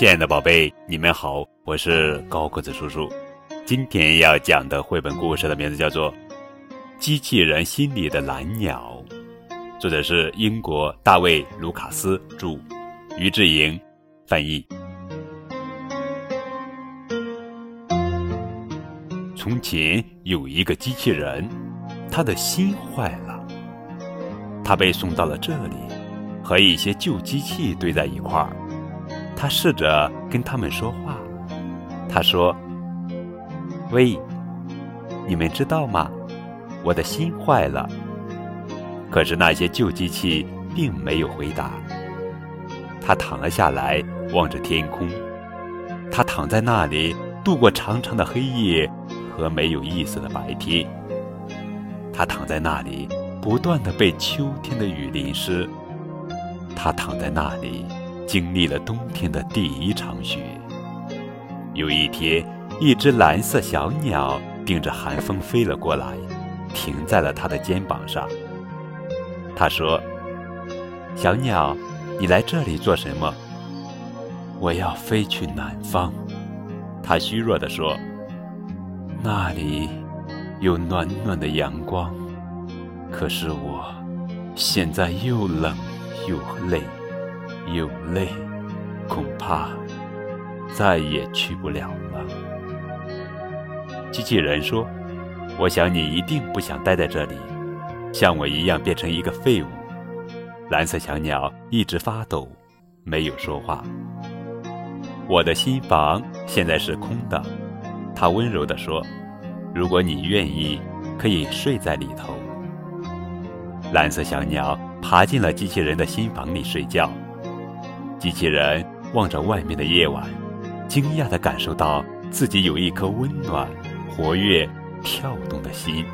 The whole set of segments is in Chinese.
亲爱的宝贝，你们好，我是高个子叔叔。今天要讲的绘本故事的名字叫做《机器人心里的蓝鸟》，作者是英国大卫·卢卡斯著，于志莹翻译。从前有一个机器人，他的心坏了，他被送到了这里，和一些旧机器堆在一块儿。他试着跟他们说话，他说：“喂，你们知道吗？我的心坏了。”可是那些旧机器并没有回答。他躺了下来，望着天空。他躺在那里度过长长的黑夜和没有意思的白天。他躺在那里，不断的被秋天的雨淋湿。他躺在那里。经历了冬天的第一场雪。有一天，一只蓝色小鸟顶着寒风飞了过来，停在了他的肩膀上。他说：“小鸟，你来这里做什么？”“我要飞去南方。”他虚弱地说，“那里有暖暖的阳光。可是我现在又冷又累。”有累，恐怕再也去不了了。机器人说：“我想你一定不想待在这里，像我一样变成一个废物。”蓝色小鸟一直发抖，没有说话。我的新房现在是空的，它温柔地说：“如果你愿意，可以睡在里头。”蓝色小鸟爬进了机器人的新房里睡觉。机器人望着外面的夜晚，惊讶地感受到自己有一颗温暖、活跃、跳动的心。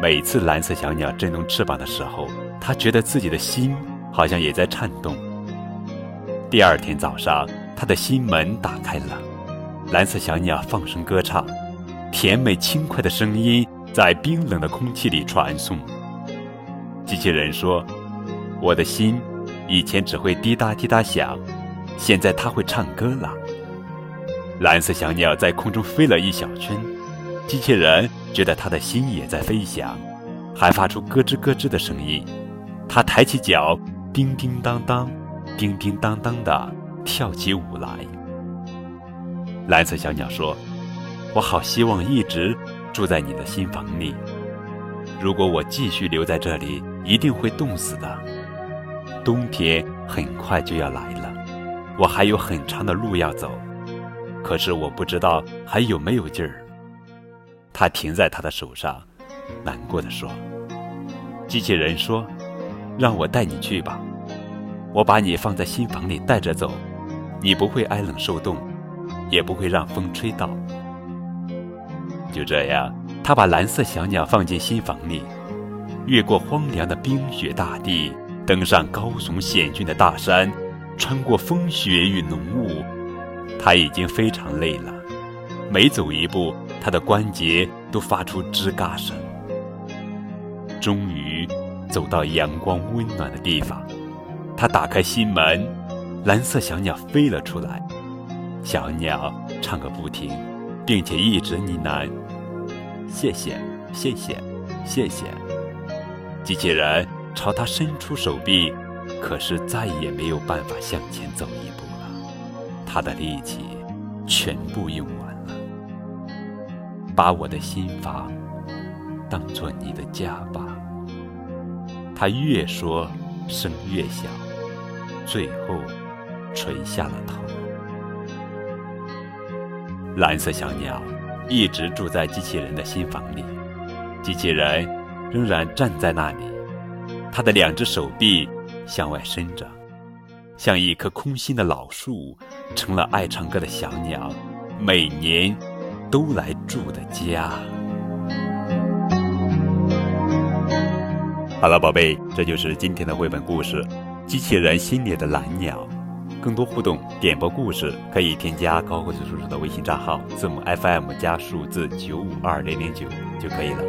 每次蓝色小鸟振动翅膀的时候，他觉得自己的心好像也在颤动。第二天早上，他的心门打开了，蓝色小鸟放声歌唱，甜美轻快的声音在冰冷的空气里传送。机器人说：“我的心。”以前只会滴答滴答响，现在它会唱歌了。蓝色小鸟在空中飞了一小圈，机器人觉得它的心也在飞翔，还发出咯吱咯吱的声音。它抬起脚，叮叮当当，叮叮当当的跳起舞来。蓝色小鸟说：“我好希望一直住在你的新房里。如果我继续留在这里，一定会冻死的。”冬天很快就要来了，我还有很长的路要走，可是我不知道还有没有劲儿。他停在他的手上，难过的说：“机器人说，让我带你去吧，我把你放在新房里带着走，你不会挨冷受冻，也不会让风吹到。”就这样，他把蓝色小鸟放进新房里，越过荒凉的冰雪大地。登上高耸险峻的大山，穿过风雪与浓雾，他已经非常累了。每走一步，他的关节都发出吱嘎声。终于，走到阳光温暖的地方，他打开心门，蓝色小鸟飞了出来。小鸟唱个不停，并且一直呢喃：“谢谢，谢谢，谢谢。”机器人。朝他伸出手臂，可是再也没有办法向前走一步了。他的力气全部用完了。把我的心房当做你的家吧。他越说声越小，最后垂下了头。蓝色小鸟一直住在机器人的心房里，机器人仍然站在那里。他的两只手臂向外伸着，像一棵空心的老树，成了爱唱歌的小鸟每年都来住的家。好了，宝贝，这就是今天的绘本故事《机器人心里的蓝鸟》。更多互动点播故事，可以添加高个子叔叔的微信账号，字母 FM 加数字九五二零零九就可以了。